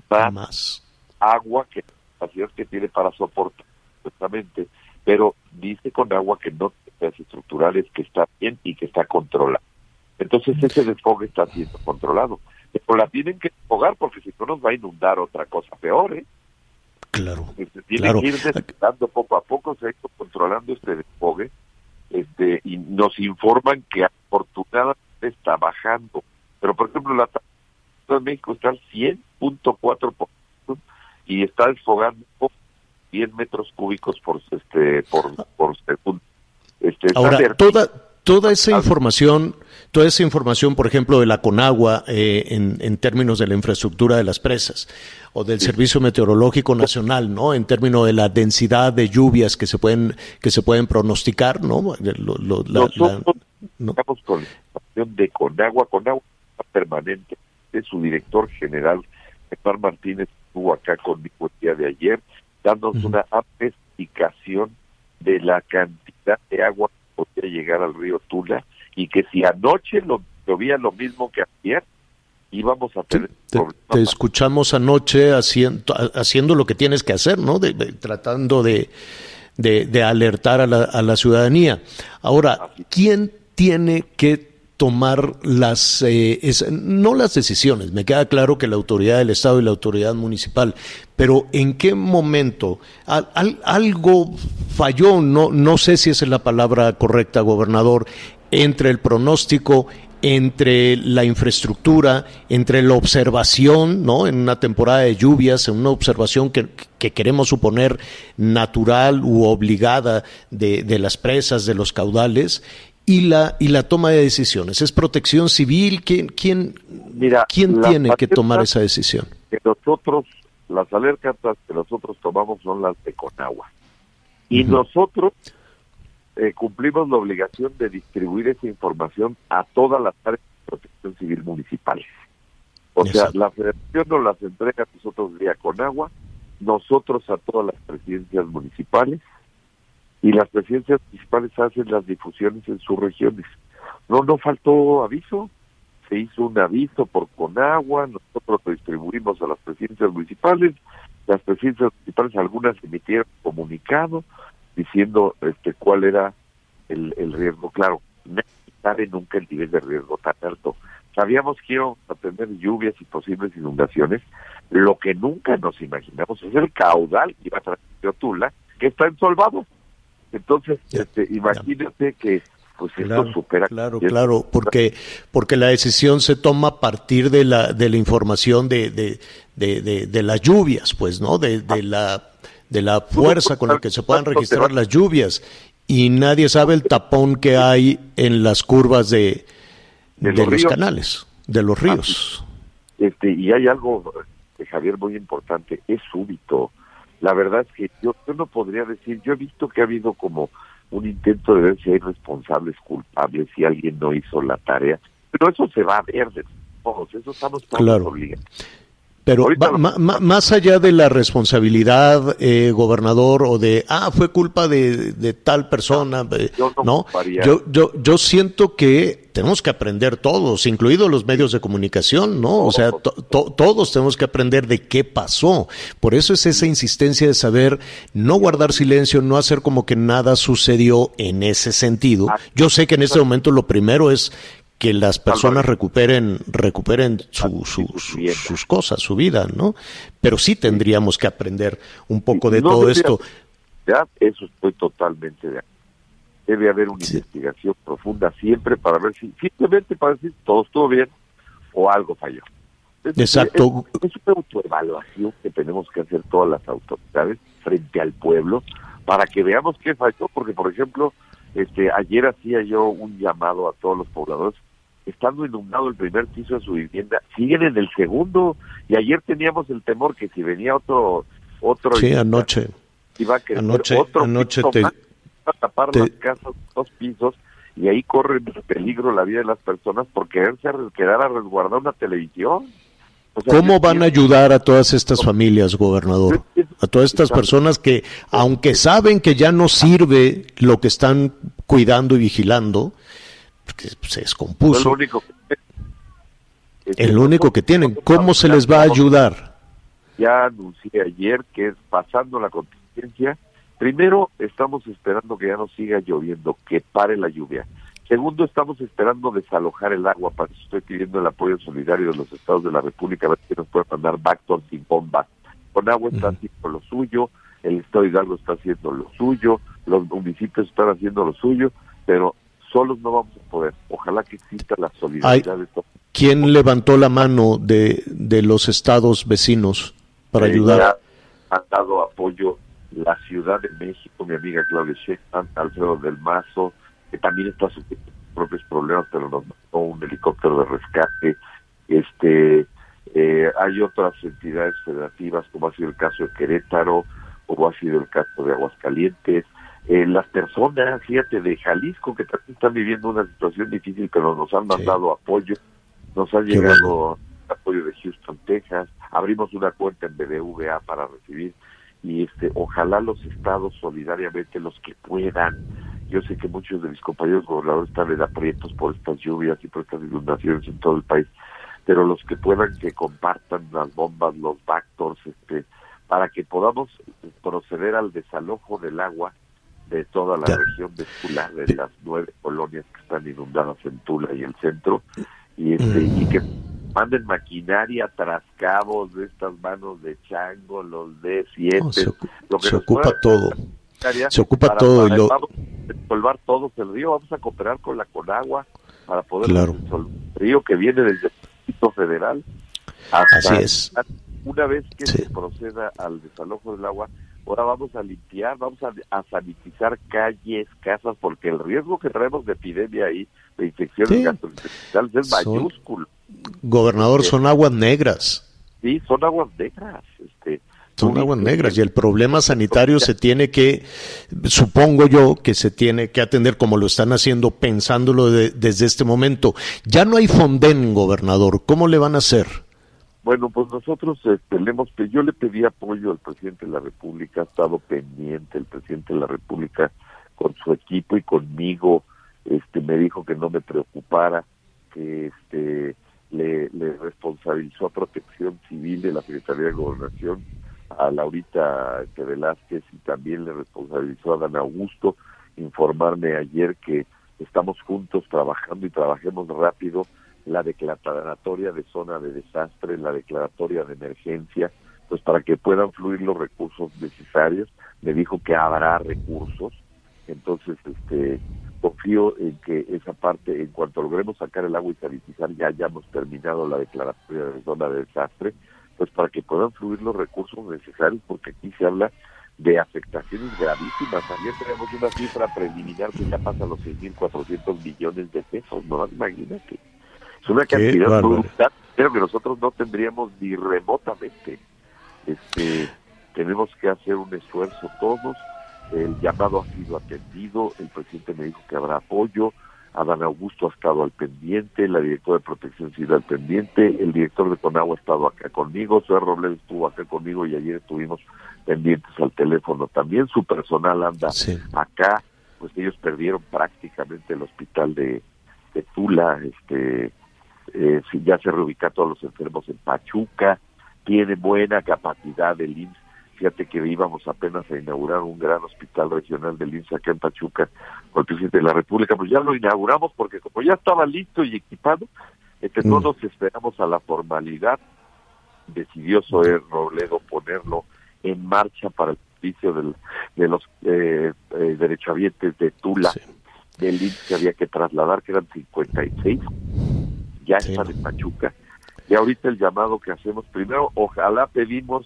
más, más agua que la capacidad que tiene para soportar, justamente, pero dice con agua que no tiene estructurales, que está bien y que está controlado. Entonces ese desfogue está siendo controlado. Pero la tienen que desfogar porque si no nos va a inundar otra cosa peor, ¿eh? Claro. Se tiene que ir desfogando poco a poco, se ha ido controlando este desfogue este, y nos informan que afortunadamente está bajando. Pero, por ejemplo, la tasa de México está al 100.4% y está desfogando 100 metros cúbicos por este por, por segundo. Este, Ahora, toda, toda esa información, toda esa información, por ejemplo, de la Conagua eh, en, en, términos de la infraestructura de las presas o del Servicio Meteorológico Nacional, ¿no? En términos de la densidad de lluvias que se pueden que se pueden pronosticar, ¿no? Lo, la, Nosotros estamos con la información de Conagua, Conagua permanente, de su director general, Héctor Martínez, estuvo acá conmigo el día de ayer, dándonos una explicación de la cantidad de agua que podría llegar al río Tula y que si anoche lo llovía lo mismo que ayer, íbamos a tener te, escuchamos anoche haciendo, haciendo lo que tienes que hacer, ¿no? De, tratando de, de, alertar a la, a la ciudadanía. Ahora, ¿quién tiene que tomar las, eh, no las decisiones, me queda claro que la autoridad del Estado y la autoridad municipal, pero en qué momento algo falló, no, no sé si esa es la palabra correcta, gobernador, entre el pronóstico entre la infraestructura, entre la observación, ¿no? En una temporada de lluvias, en una observación que, queremos suponer natural u obligada de, de, las presas, de los caudales, y la, y la toma de decisiones. ¿Es protección civil? ¿Quién, quién, Mira, quién tiene que tomar esa decisión? Que nosotros, las alertas que nosotros tomamos son las de Conagua. Y nosotros eh, cumplimos la obligación de distribuir esa información a todas las áreas de protección civil municipales. O sea, la federación nos las entrega a nosotros vía Conagua, nosotros a todas las presidencias municipales, y las presidencias municipales hacen las difusiones en sus regiones. No, no faltó aviso, se hizo un aviso por Conagua, nosotros lo distribuimos a las presidencias municipales, las presidencias municipales algunas emitieron comunicado, diciendo este cuál era el, riesgo. Claro, no sabe nunca el nivel de riesgo tan alto. Sabíamos que íbamos a tener lluvias y posibles inundaciones. Lo que nunca nos imaginamos es el caudal que iba a traer Tula, que está ensolvado. Entonces, este, imagínate que pues claro, esto supera. Claro, claro, porque, porque la decisión se toma a partir de la, de la información de, de, de, de, las lluvias, pues, ¿no? De, de la de la fuerza con la que se puedan registrar las lluvias y nadie sabe el tapón que hay en las curvas de, de, los, canales, de los ríos. Este, y hay algo, eh, Javier, muy importante, es súbito. La verdad es que yo, yo no podría decir, yo he visto que ha habido como un intento de ver si hay responsables culpables, si alguien no hizo la tarea, pero eso se va a ver de todos, eso estamos todos claro. obligados. Pero más allá de la responsabilidad, eh, gobernador, o de, ah, fue culpa de, tal persona, no, yo, yo, yo siento que tenemos que aprender todos, incluidos los medios de comunicación, ¿no? O sea, todos tenemos que aprender de qué pasó. Por eso es esa insistencia de saber no guardar silencio, no hacer como que nada sucedió en ese sentido. Yo sé que en este momento lo primero es que las personas recuperen recuperen su, sus cosas, su vida, ¿no? Pero sí tendríamos que aprender un poco de todo esto. Ya, eso estoy totalmente de acuerdo. Debe haber una investigación profunda siempre para ver si, simplemente para decir todo estuvo bien o algo falló. Exacto. Es, una autoevaluación que tenemos que hacer todas las autoridades frente al pueblo para que veamos qué falló, porque por ejemplo, este ayer hacía yo un llamado a todos los pobladores estando inundado el primer piso de su vivienda, siguen en el segundo. Y ayer teníamos el temor que si venía otro... otro sí, anoche. Iba a anoche, otro anoche te, a tapar las casas, dos pisos, y ahí corre peligro la vida de las personas porque quererse quedar a resguardar una televisión. ¿Cómo van a ayudar a todas estas familias, gobernador? A todas estas personas que, aunque saben que ya no sirve lo que están cuidando y vigilando, se descompuso. el único que, el único que tienen. ¿Cómo se les va a ayudar? Ya anuncié ayer que es pasando la contingencia. Primero, estamos esperando que ya no siga lloviendo, que pare la lluvia. Segundo, estamos esperando desalojar el agua. Para eso estoy pidiendo el apoyo solidario de los estados de la República, a ver si nos pueden mandar Bactor sin bombas. Con agua está haciendo lo suyo, el estado de Hidalgo está haciendo lo suyo, los municipios están haciendo lo suyo, pero solos no vamos a poder. Ojalá que exista la solidaridad de todos. ¿Quién levantó la mano de, de los estados vecinos para ayudar? Ha dado apoyo la Ciudad de México, mi amiga Claudia Sheinbaum, Alfredo del Mazo, que también está sufriendo propios problemas, pero nos mandó un helicóptero de rescate. Este, eh, hay otras entidades federativas, como ha sido el caso de Querétaro, como ha sido el caso de Aguascalientes. Eh, las personas, fíjate, de Jalisco, que también están viviendo una situación difícil, pero nos han mandado apoyo, nos ha llegado apoyo de Houston, Texas, abrimos una cuenta en BBVA para recibir y este ojalá los estados solidariamente los que puedan. Yo sé que muchos de mis compañeros gobernadores están en aprietos por estas lluvias y por estas inundaciones en todo el país, pero los que puedan que compartan las bombas, los bactors, este, para que podamos proceder al desalojo del agua de toda la región de Tula, de las nueve colonias que están inundadas en Tula y el centro, y este, y que manden maquinaria tras cabos de estas manos de chango, los de siete, lo que se ocupa todo se ocupa todo. y lo... Vamos a todo el río, vamos a cooperar con la Conagua para poder claro. el río que viene desde el Distrito Federal. Así es. Una vez que se proceda al desalojo del agua, ahora vamos a limpiar, vamos a, sanitizar calles, casas, porque el riesgo que traemos de epidemia ahí, de infecciones gastrointestinales, es mayúsculo. Gobernador, son aguas negras. Sí, son aguas negras. Este, son aguas negras y el problema sanitario se tiene que, supongo yo, que se tiene que atender como lo están haciendo pensándolo desde este momento. Ya no hay Fonden, gobernador, ¿cómo le van a hacer? Bueno, pues nosotros este, yo le pedí apoyo al presidente de la República, ha estado pendiente el presidente de la República con su equipo y conmigo, este me dijo que no me preocupara, que este le, le responsabilizó a Protección Civil de la Secretaría de Gobernación a Laurita Velázquez y también le responsabilizó a Dan Augusto informarme ayer que estamos juntos trabajando y trabajemos rápido la declaratoria de zona de desastre, la declaratoria de emergencia, pues para que puedan fluir los recursos necesarios. Me dijo que habrá recursos, entonces este confío en que esa parte, en cuanto logremos sacar el agua y sanitizar, ya hayamos terminado la declaratoria de zona de desastre pues para que puedan fluir los recursos necesarios, porque aquí se habla de afectaciones gravísimas. Ayer tenemos una cifra preliminar que ya pasa los 6.400 millones de pesos, ¿no? Imagínate. Es una cantidad brutal, pero que nosotros no tendríamos ni remotamente. Este, tenemos que hacer un esfuerzo todos. El llamado ha sido atendido, el presidente me dijo que habrá apoyo, Adán Augusto ha estado al pendiente, la directora de Protección Civil al pendiente, el director de Conagua ha estado acá conmigo, Suárez Robles estuvo acá conmigo y ayer estuvimos pendientes al teléfono también, su personal anda acá, pues ellos perdieron prácticamente el hospital de, de Tula, este, eh, ya se reubica a todos los enfermos en Pachuca, tiene buena capacidad el IMSS Fíjate que íbamos apenas a inaugurar un gran hospital regional de INSA acá en Pachuca con el presidente de la República, pues ya lo inauguramos porque como ya estaba listo y equipado, este, no mm. nos esperamos a la formalidad, decidió Zoé Robledo ponerlo en marcha para el servicio del, de los eh, eh, derechohabientes de Tula, del INSA que había que trasladar, que eran 56, ya están en Pachuca. Y ahorita el llamado que hacemos, primero, ojalá pedimos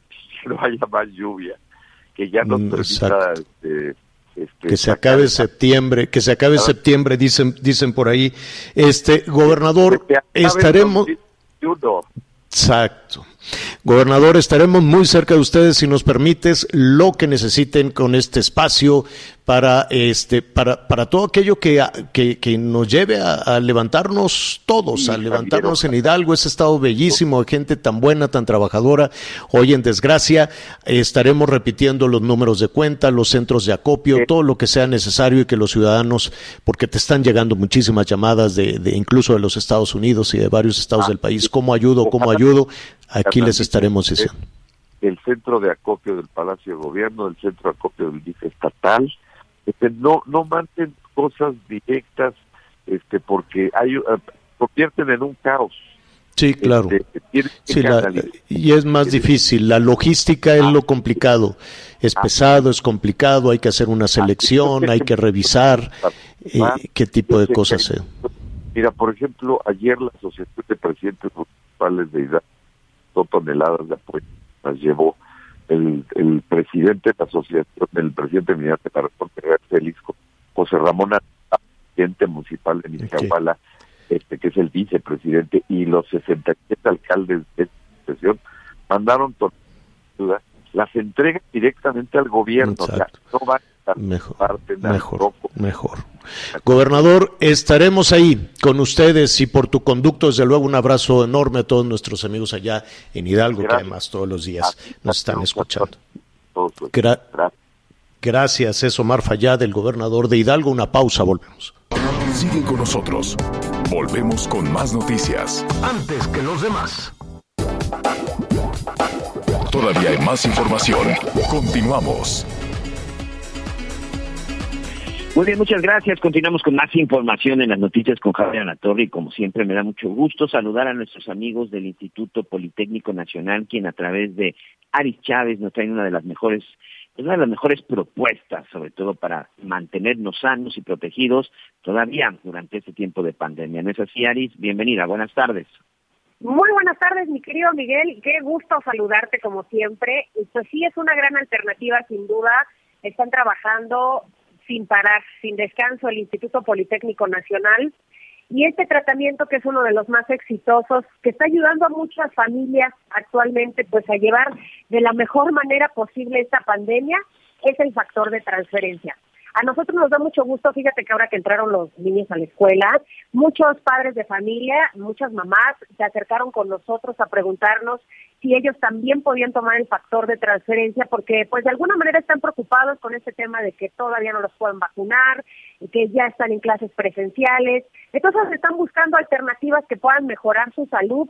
que no haya más lluvia, que ya nos mm, permita este, este, que se acabe septiembre, que se acabe septiembre, dicen, dicen por ahí. Este, gobernador, estaremos. Exacto. Gobernador, estaremos muy cerca de ustedes si nos permites lo que necesiten con este espacio para este para, para todo aquello que, que, nos lleve a, levantarnos todos, a levantarnos en Hidalgo, ese estado bellísimo de gente tan buena, tan trabajadora. Hoy en desgracia estaremos repitiendo los números de cuenta, los centros de acopio, todo lo que sea necesario y que los ciudadanos, porque te están llegando muchísimas llamadas de, de incluso de los Estados Unidos y de varios estados ah, del país, ¿cómo ayudo? ¿Cómo ayudo? Aquí les estaremos diciendo. El centro de acopio del Palacio de Gobierno, el centro de acopio del DIF estatal, este, no no manden cosas directas este porque hay uh, convierten en un caos. Sí claro. este, y es más difícil. La logística es lo complicado. Es pesado es complicado hay que hacer una selección hay que revisar eh, qué tipo de cosas. Mira por ejemplo ayer la asociación de presidentes municipales de Hidalgo toneladas de apoyo las llevó el, el presidente de la asociación, el presidente de la República Félix, José Ramón, presidente municipal de Iztapalapa, este, que es el vicepresidente, y los 67 alcaldes de esta asociación mandaron toda las entregas directamente al gobierno, o sea, no van mejor, parte mejor, mejor. Gobernador, estaremos ahí con ustedes y por tu conducto, desde luego, un abrazo enorme a todos nuestros amigos allá en Hidalgo, que además todos los días nos están escuchando. gracias, es Omar Fayad, el gobernador de Hidalgo. Una pausa, volvemos. Sigue con nosotros. Volvemos con más noticias. Antes que los demás. Todavía hay más información. Continuamos. Muy bien, muchas gracias. Continuamos con más información en las noticias con Javier Anatorri y como siempre me da mucho gusto saludar a nuestros amigos del Instituto Politécnico Nacional, quien a través de Aris Chávez nos trae una de las mejores una de las mejores propuestas, sobre todo para mantenernos sanos y protegidos todavía durante este tiempo de pandemia. ¿No es así, Aris? Bienvenida, buenas tardes. Muy buenas tardes, mi querido Miguel. Qué gusto saludarte como siempre. Esto sí es una gran alternativa, sin duda. Están trabajando sin parar, sin descanso, el Instituto Politécnico Nacional. Y este tratamiento, que es uno de los más exitosos, que está ayudando a muchas familias actualmente pues a llevar de la mejor manera posible esta pandemia, es el factor de transferencia. A nosotros nos da mucho gusto, fíjate que ahora que entraron los niños a la escuela, muchos padres de familia, muchas mamás se acercaron con nosotros a preguntarnos si ellos también podían tomar el factor de transferencia, porque pues de alguna manera están preocupados con este tema de que todavía no los pueden vacunar, que ya están en clases presenciales, entonces están buscando alternativas que puedan mejorar su salud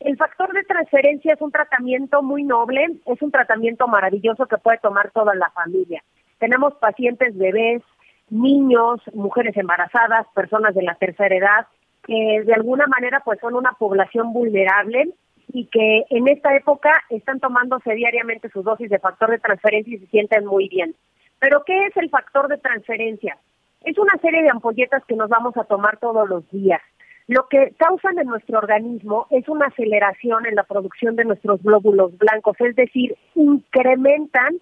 el factor de transferencia es un tratamiento muy noble, es un tratamiento maravilloso que puede tomar toda la familia. Tenemos pacientes bebés, niños, mujeres embarazadas, personas de la tercera edad, que de alguna manera pues son una población vulnerable y que en esta época están tomándose diariamente su dosis de factor de transferencia y se sienten muy bien. Pero ¿qué es el factor de transferencia? Es una serie de ampolletas que nos vamos a tomar todos los días. Lo que causan en nuestro organismo es una aceleración en la producción de nuestros glóbulos blancos, es decir, incrementan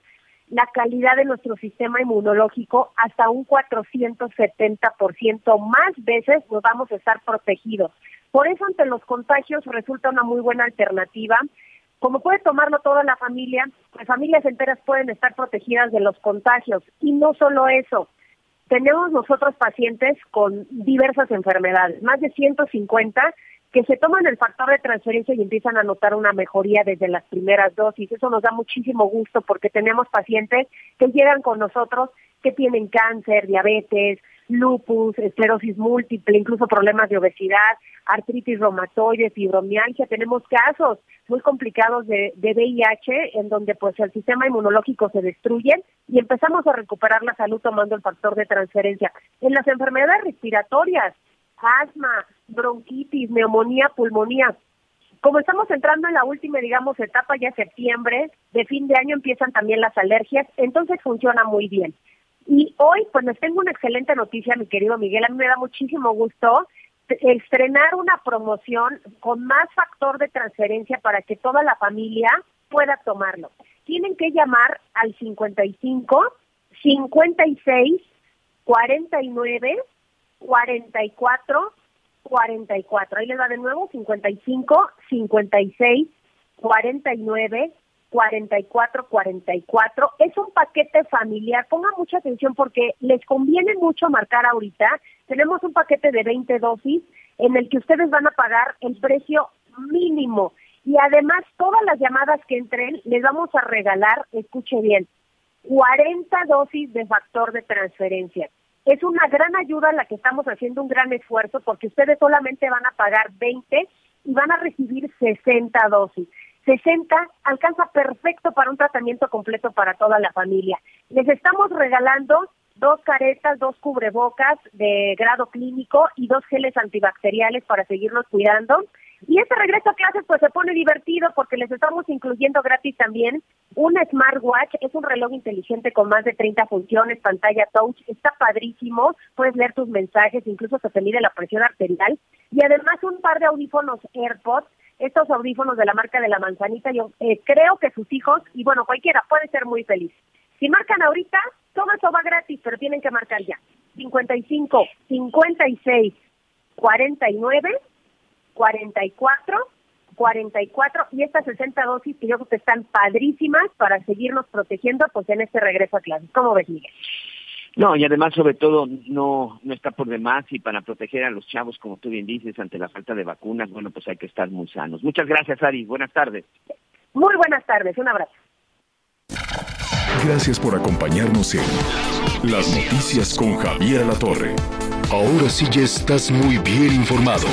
la calidad de nuestro sistema inmunológico hasta un 470% más veces nos vamos a estar protegidos. Por eso ante los contagios resulta una muy buena alternativa. Como puede tomarlo toda la familia, las familias enteras pueden estar protegidas de los contagios. Y no solo eso, tenemos nosotros pacientes con diversas enfermedades, más de 150 que se toman el factor de transferencia y empiezan a notar una mejoría desde las primeras dosis. Eso nos da muchísimo gusto porque tenemos pacientes que llegan con nosotros que tienen cáncer, diabetes, lupus, esclerosis múltiple, incluso problemas de obesidad, artritis reumatoide, fibromialgia. Tenemos casos muy complicados de, de VIH en donde pues el sistema inmunológico se destruye y empezamos a recuperar la salud tomando el factor de transferencia. En las enfermedades respiratorias, asma, bronquitis, neumonía, pulmonía. Como estamos entrando en la última, digamos, etapa ya septiembre, de fin de año empiezan también las alergias, entonces funciona muy bien. Y hoy, pues les tengo una excelente noticia, mi querido Miguel, a mí me da muchísimo gusto estrenar una promoción con más factor de transferencia para que toda la familia pueda tomarlo. Tienen que llamar al 55 56 49 44 44. Ahí les va de nuevo 55 56 49 44 44. Es un paquete familiar. Pongan mucha atención porque les conviene mucho marcar ahorita. Tenemos un paquete de 20 dosis en el que ustedes van a pagar el precio mínimo. Y además, todas las llamadas que entren, les vamos a regalar, escuche bien, 40 dosis de factor de transferencia. Es una gran ayuda la que estamos haciendo un gran esfuerzo porque ustedes solamente van a pagar 20 y van a recibir 60 dosis. 60 alcanza perfecto para un tratamiento completo para toda la familia. Les estamos regalando dos caretas, dos cubrebocas de grado clínico y dos geles antibacteriales para seguirnos cuidando. Y este regreso a clases pues se pone divertido porque les estamos incluyendo gratis también un smartwatch, es un reloj inteligente con más de 30 funciones, pantalla touch, está padrísimo, puedes leer tus mensajes, incluso se te mide la presión arterial. Y además un par de audífonos AirPods, estos audífonos de la marca de la manzanita, yo eh, creo que sus hijos y bueno, cualquiera puede ser muy feliz. Si marcan ahorita, todo eso va gratis, pero tienen que marcar ya. 55, 56, 49 44, 44 y estas 60 dosis que yo creo que están padrísimas para seguirnos protegiendo pues en este regreso a clases. ¿Cómo ves, Miguel? No, y además, sobre todo, no, no está por demás y para proteger a los chavos, como tú bien dices, ante la falta de vacunas, bueno, pues hay que estar muy sanos. Muchas gracias, Ari. Buenas tardes. Muy buenas tardes. Un abrazo. Gracias por acompañarnos en Las Noticias con Javier La Torre. Ahora sí ya estás muy bien informado.